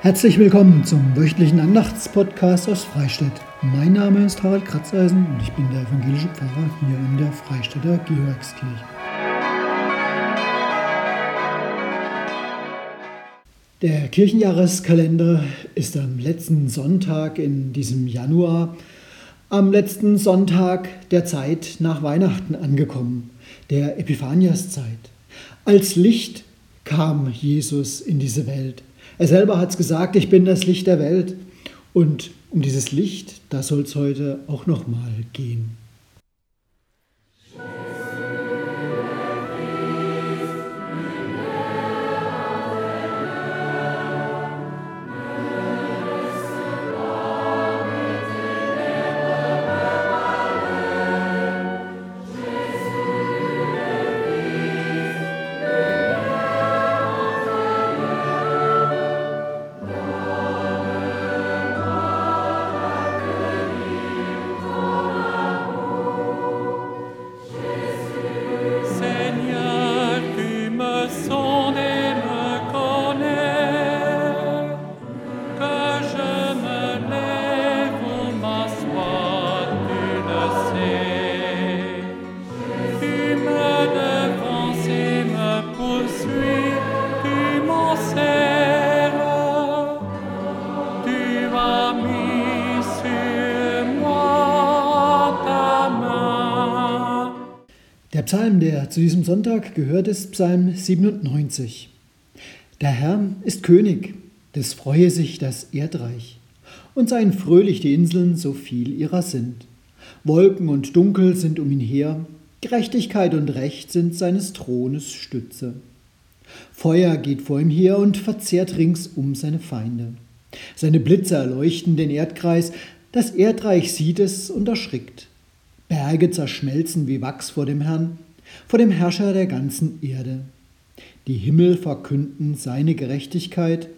Herzlich willkommen zum wöchentlichen Andachtspodcast aus Freistadt. Mein Name ist Harald Kratzeisen und ich bin der evangelische Pfarrer hier in der Freistädter Georgskirche. Der Kirchenjahreskalender ist am letzten Sonntag in diesem Januar, am letzten Sonntag der Zeit nach Weihnachten angekommen, der Epiphaniaszeit. Als Licht kam Jesus in diese Welt. Er selber hat es gesagt, ich bin das Licht der Welt. Und um dieses Licht, da soll es heute auch nochmal gehen. Der zu diesem Sonntag gehört, ist Psalm 97. Der Herr ist König, des freue sich das Erdreich, und seien fröhlich die Inseln, so viel ihrer sind. Wolken und Dunkel sind um ihn her, Gerechtigkeit und Recht sind seines Thrones Stütze. Feuer geht vor ihm her und verzehrt ringsum seine Feinde. Seine Blitze erleuchten den Erdkreis, das Erdreich sieht es und erschrickt. Berge zerschmelzen wie Wachs vor dem Herrn, vor dem Herrscher der ganzen Erde. Die Himmel verkünden seine Gerechtigkeit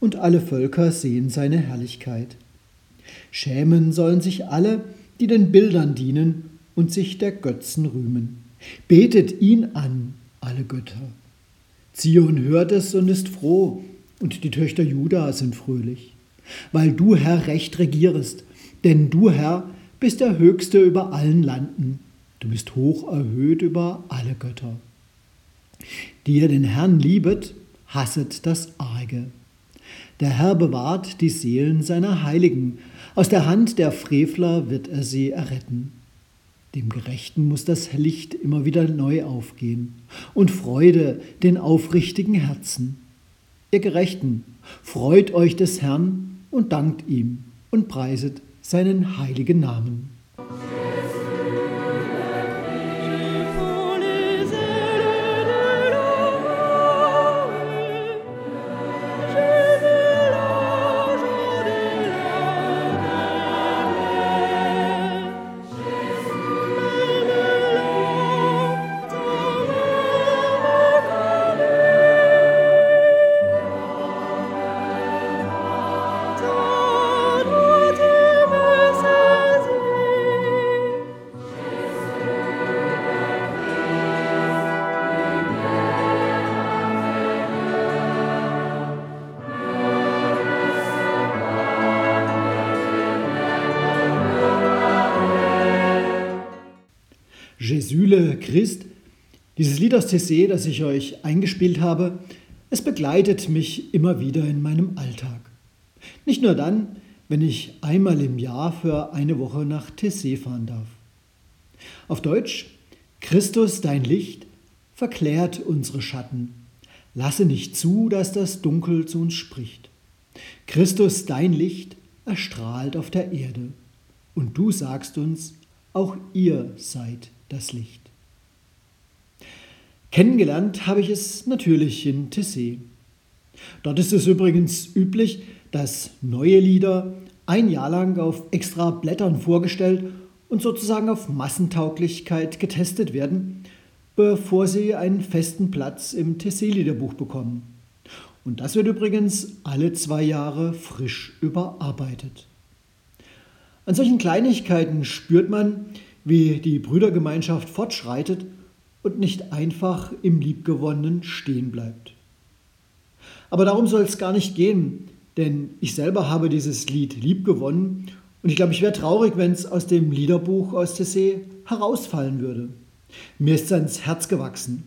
und alle Völker sehen seine Herrlichkeit. Schämen sollen sich alle, die den Bildern dienen und sich der Götzen rühmen. Betet ihn an, alle Götter. Zion hört es und ist froh, und die Töchter Juda sind fröhlich, weil du, Herr, recht regierest, denn du, Herr, bist der Höchste über allen Landen. Du bist hoch erhöht über alle Götter. Die ihr den Herrn liebet, hasset das Arge. Der Herr bewahrt die Seelen seiner Heiligen. Aus der Hand der Frevler wird er sie erretten. Dem Gerechten muss das Licht immer wieder neu aufgehen und Freude den aufrichtigen Herzen. Ihr Gerechten, freut euch des Herrn und dankt ihm und preiset seinen heiligen Namen. Jesule Christ, dieses Lied aus Tessé, das ich euch eingespielt habe, es begleitet mich immer wieder in meinem Alltag. Nicht nur dann, wenn ich einmal im Jahr für eine Woche nach Tessé fahren darf. Auf Deutsch, Christus, dein Licht, verklärt unsere Schatten. Lasse nicht zu, dass das Dunkel zu uns spricht. Christus, dein Licht, erstrahlt auf der Erde. Und du sagst uns, auch ihr seid das Licht. Kennengelernt habe ich es natürlich in Tessé. Dort ist es übrigens üblich, dass neue Lieder ein Jahr lang auf extra Blättern vorgestellt und sozusagen auf Massentauglichkeit getestet werden, bevor sie einen festen Platz im Tessé-Liederbuch bekommen. Und das wird übrigens alle zwei Jahre frisch überarbeitet. An solchen Kleinigkeiten spürt man, wie die Brüdergemeinschaft fortschreitet und nicht einfach im Liebgewonnenen stehen bleibt. Aber darum soll es gar nicht gehen. denn ich selber habe dieses Lied lieb gewonnen und ich glaube, ich wäre traurig, wenn es aus dem Liederbuch aus Tessé herausfallen würde. Mir ist es ans Herz gewachsen.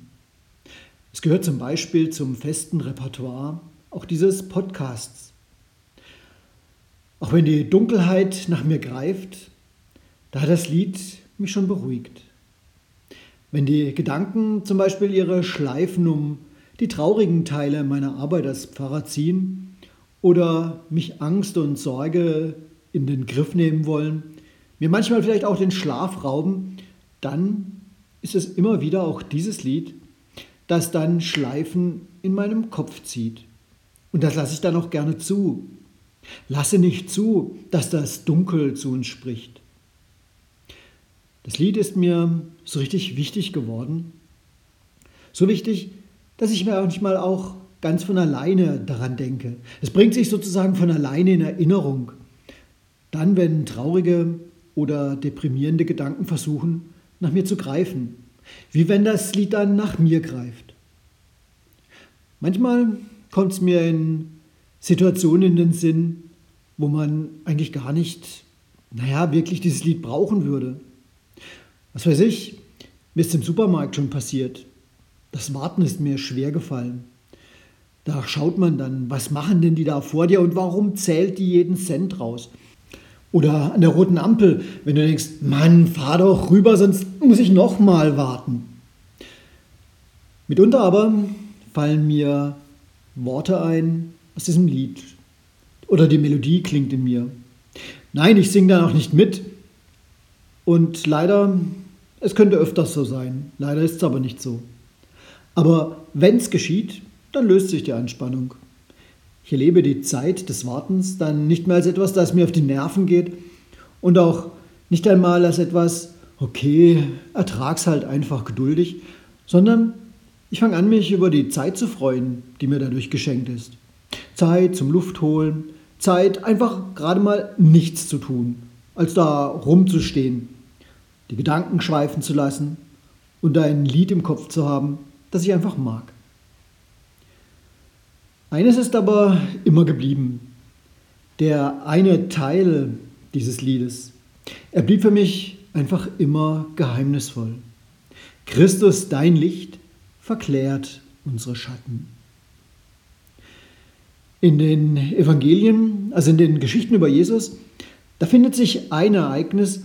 Es gehört zum Beispiel zum festen Repertoire auch dieses Podcasts. Auch wenn die Dunkelheit nach mir greift, da hat das Lied mich schon beruhigt. Wenn die Gedanken zum Beispiel ihre Schleifen um die traurigen Teile meiner Arbeit als Pfarrer ziehen oder mich Angst und Sorge in den Griff nehmen wollen, mir manchmal vielleicht auch den Schlaf rauben, dann ist es immer wieder auch dieses Lied, das dann Schleifen in meinem Kopf zieht. Und das lasse ich dann auch gerne zu. Lasse nicht zu, dass das Dunkel zu uns spricht. Das Lied ist mir so richtig wichtig geworden. So wichtig, dass ich mir manchmal auch ganz von alleine daran denke. Es bringt sich sozusagen von alleine in Erinnerung. Dann, wenn traurige oder deprimierende Gedanken versuchen, nach mir zu greifen. Wie wenn das Lied dann nach mir greift. Manchmal kommt es mir in Situationen in den Sinn, wo man eigentlich gar nicht, naja, wirklich dieses Lied brauchen würde. Was weiß ich, mir ist im Supermarkt schon passiert. Das Warten ist mir schwer gefallen. Da schaut man dann, was machen denn die da vor dir und warum zählt die jeden Cent raus? Oder an der roten Ampel, wenn du denkst, Mann, fahr doch rüber, sonst muss ich noch mal warten. Mitunter aber fallen mir Worte ein aus diesem Lied. Oder die Melodie klingt in mir. Nein, ich singe da noch nicht mit. Und leider, es könnte öfters so sein. Leider ist es aber nicht so. Aber wenn es geschieht, dann löst sich die Anspannung. Ich erlebe die Zeit des Wartens dann nicht mehr als etwas, das mir auf die Nerven geht und auch nicht einmal als etwas, okay, ertrag's halt einfach geduldig, sondern ich fange an, mich über die Zeit zu freuen, die mir dadurch geschenkt ist. Zeit zum Luftholen, Zeit einfach gerade mal nichts zu tun, als da rumzustehen, die Gedanken schweifen zu lassen und ein Lied im Kopf zu haben, das ich einfach mag. Eines ist aber immer geblieben. Der eine Teil dieses Liedes. Er blieb für mich einfach immer geheimnisvoll. Christus, dein Licht, verklärt unsere Schatten. In den Evangelien, also in den Geschichten über Jesus, da findet sich ein Ereignis,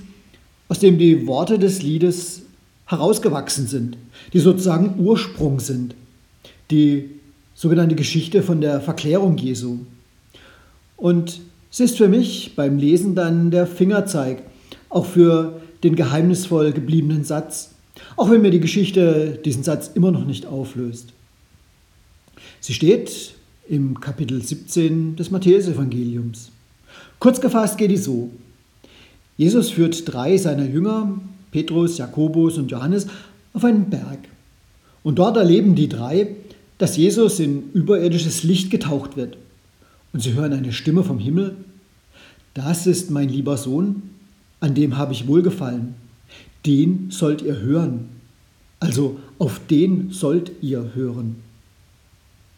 aus dem die Worte des Liedes herausgewachsen sind, die sozusagen Ursprung sind, die sogenannte Geschichte von der Verklärung Jesu. Und es ist für mich beim Lesen dann der Fingerzeig, auch für den geheimnisvoll gebliebenen Satz, auch wenn mir die Geschichte diesen Satz immer noch nicht auflöst. Sie steht im Kapitel 17 des Matthäusevangeliums. Kurz gefasst geht die so. Jesus führt drei seiner Jünger, Petrus, Jakobus und Johannes, auf einen Berg. Und dort erleben die drei, dass Jesus in überirdisches Licht getaucht wird. Und sie hören eine Stimme vom Himmel. Das ist mein lieber Sohn, an dem habe ich wohlgefallen. Den sollt ihr hören. Also auf den sollt ihr hören.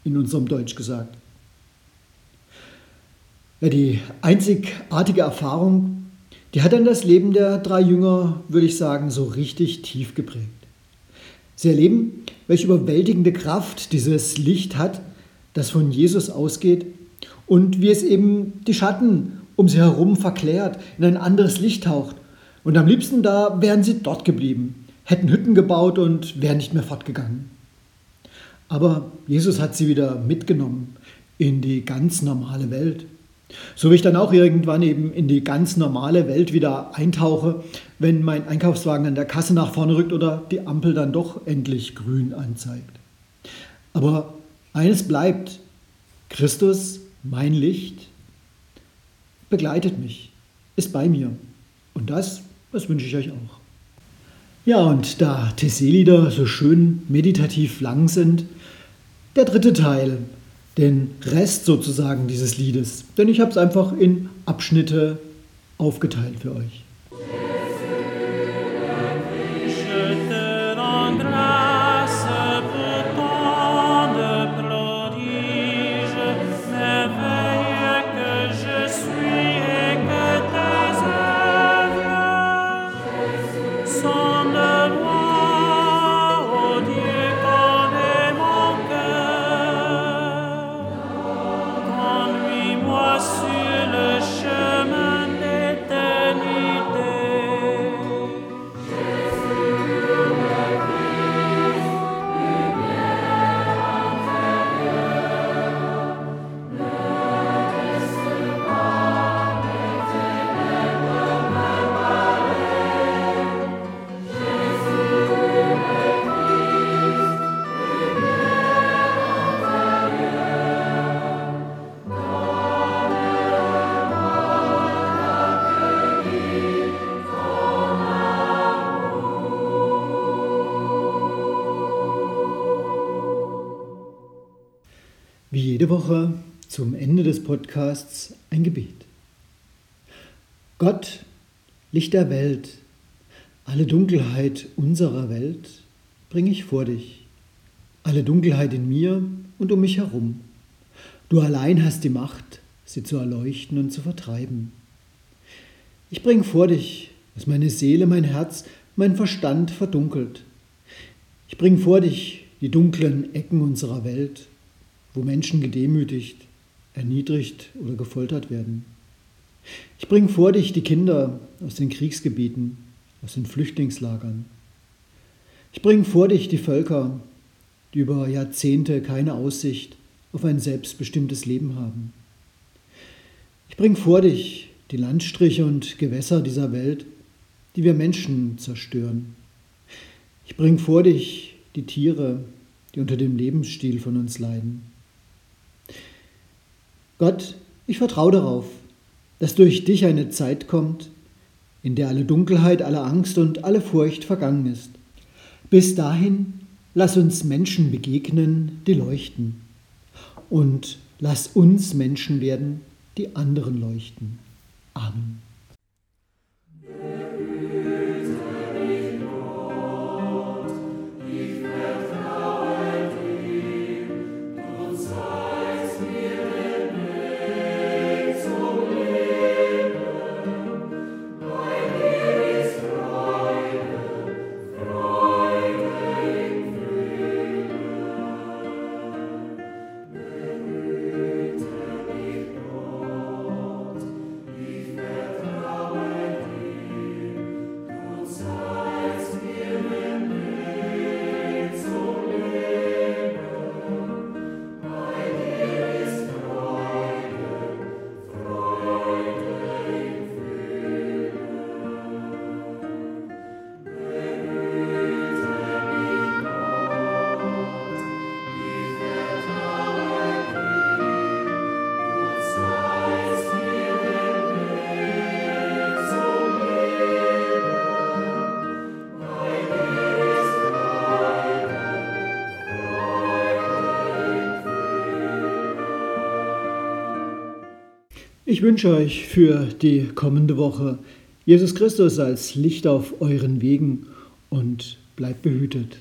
In unserem Deutsch gesagt. Ja, die einzigartige Erfahrung, die hat dann das Leben der drei Jünger, würde ich sagen, so richtig tief geprägt. Sie erleben, welche überwältigende Kraft dieses Licht hat, das von Jesus ausgeht und wie es eben die Schatten um sie herum verklärt, in ein anderes Licht taucht. Und am liebsten da wären sie dort geblieben, hätten Hütten gebaut und wären nicht mehr fortgegangen. Aber Jesus hat sie wieder mitgenommen in die ganz normale Welt. So wie ich dann auch irgendwann eben in die ganz normale Welt wieder eintauche, wenn mein Einkaufswagen an der Kasse nach vorne rückt oder die Ampel dann doch endlich grün anzeigt. Aber eines bleibt, Christus, mein Licht, begleitet mich, ist bei mir. Und das, das wünsche ich euch auch. Ja, und da Tesselieder so schön meditativ lang sind, der dritte Teil, den Rest sozusagen dieses Liedes. Denn ich habe es einfach in Abschnitte aufgeteilt für euch. Wie jede Woche zum Ende des Podcasts ein Gebet. Gott, Licht der Welt, alle Dunkelheit unserer Welt bringe ich vor dich, alle Dunkelheit in mir und um mich herum. Du allein hast die Macht, sie zu erleuchten und zu vertreiben. Ich bringe vor dich, was meine Seele, mein Herz, mein Verstand verdunkelt. Ich bringe vor dich die dunklen Ecken unserer Welt wo Menschen gedemütigt, erniedrigt oder gefoltert werden. Ich bringe vor dich die Kinder aus den Kriegsgebieten, aus den Flüchtlingslagern. Ich bringe vor dich die Völker, die über Jahrzehnte keine Aussicht auf ein selbstbestimmtes Leben haben. Ich bringe vor dich die Landstriche und Gewässer dieser Welt, die wir Menschen zerstören. Ich bringe vor dich die Tiere, die unter dem Lebensstil von uns leiden. Gott, ich vertraue darauf, dass durch dich eine Zeit kommt, in der alle Dunkelheit, alle Angst und alle Furcht vergangen ist. Bis dahin lass uns Menschen begegnen, die leuchten. Und lass uns Menschen werden, die anderen leuchten. Amen. Ich wünsche euch für die kommende Woche Jesus Christus als Licht auf euren Wegen und bleibt behütet.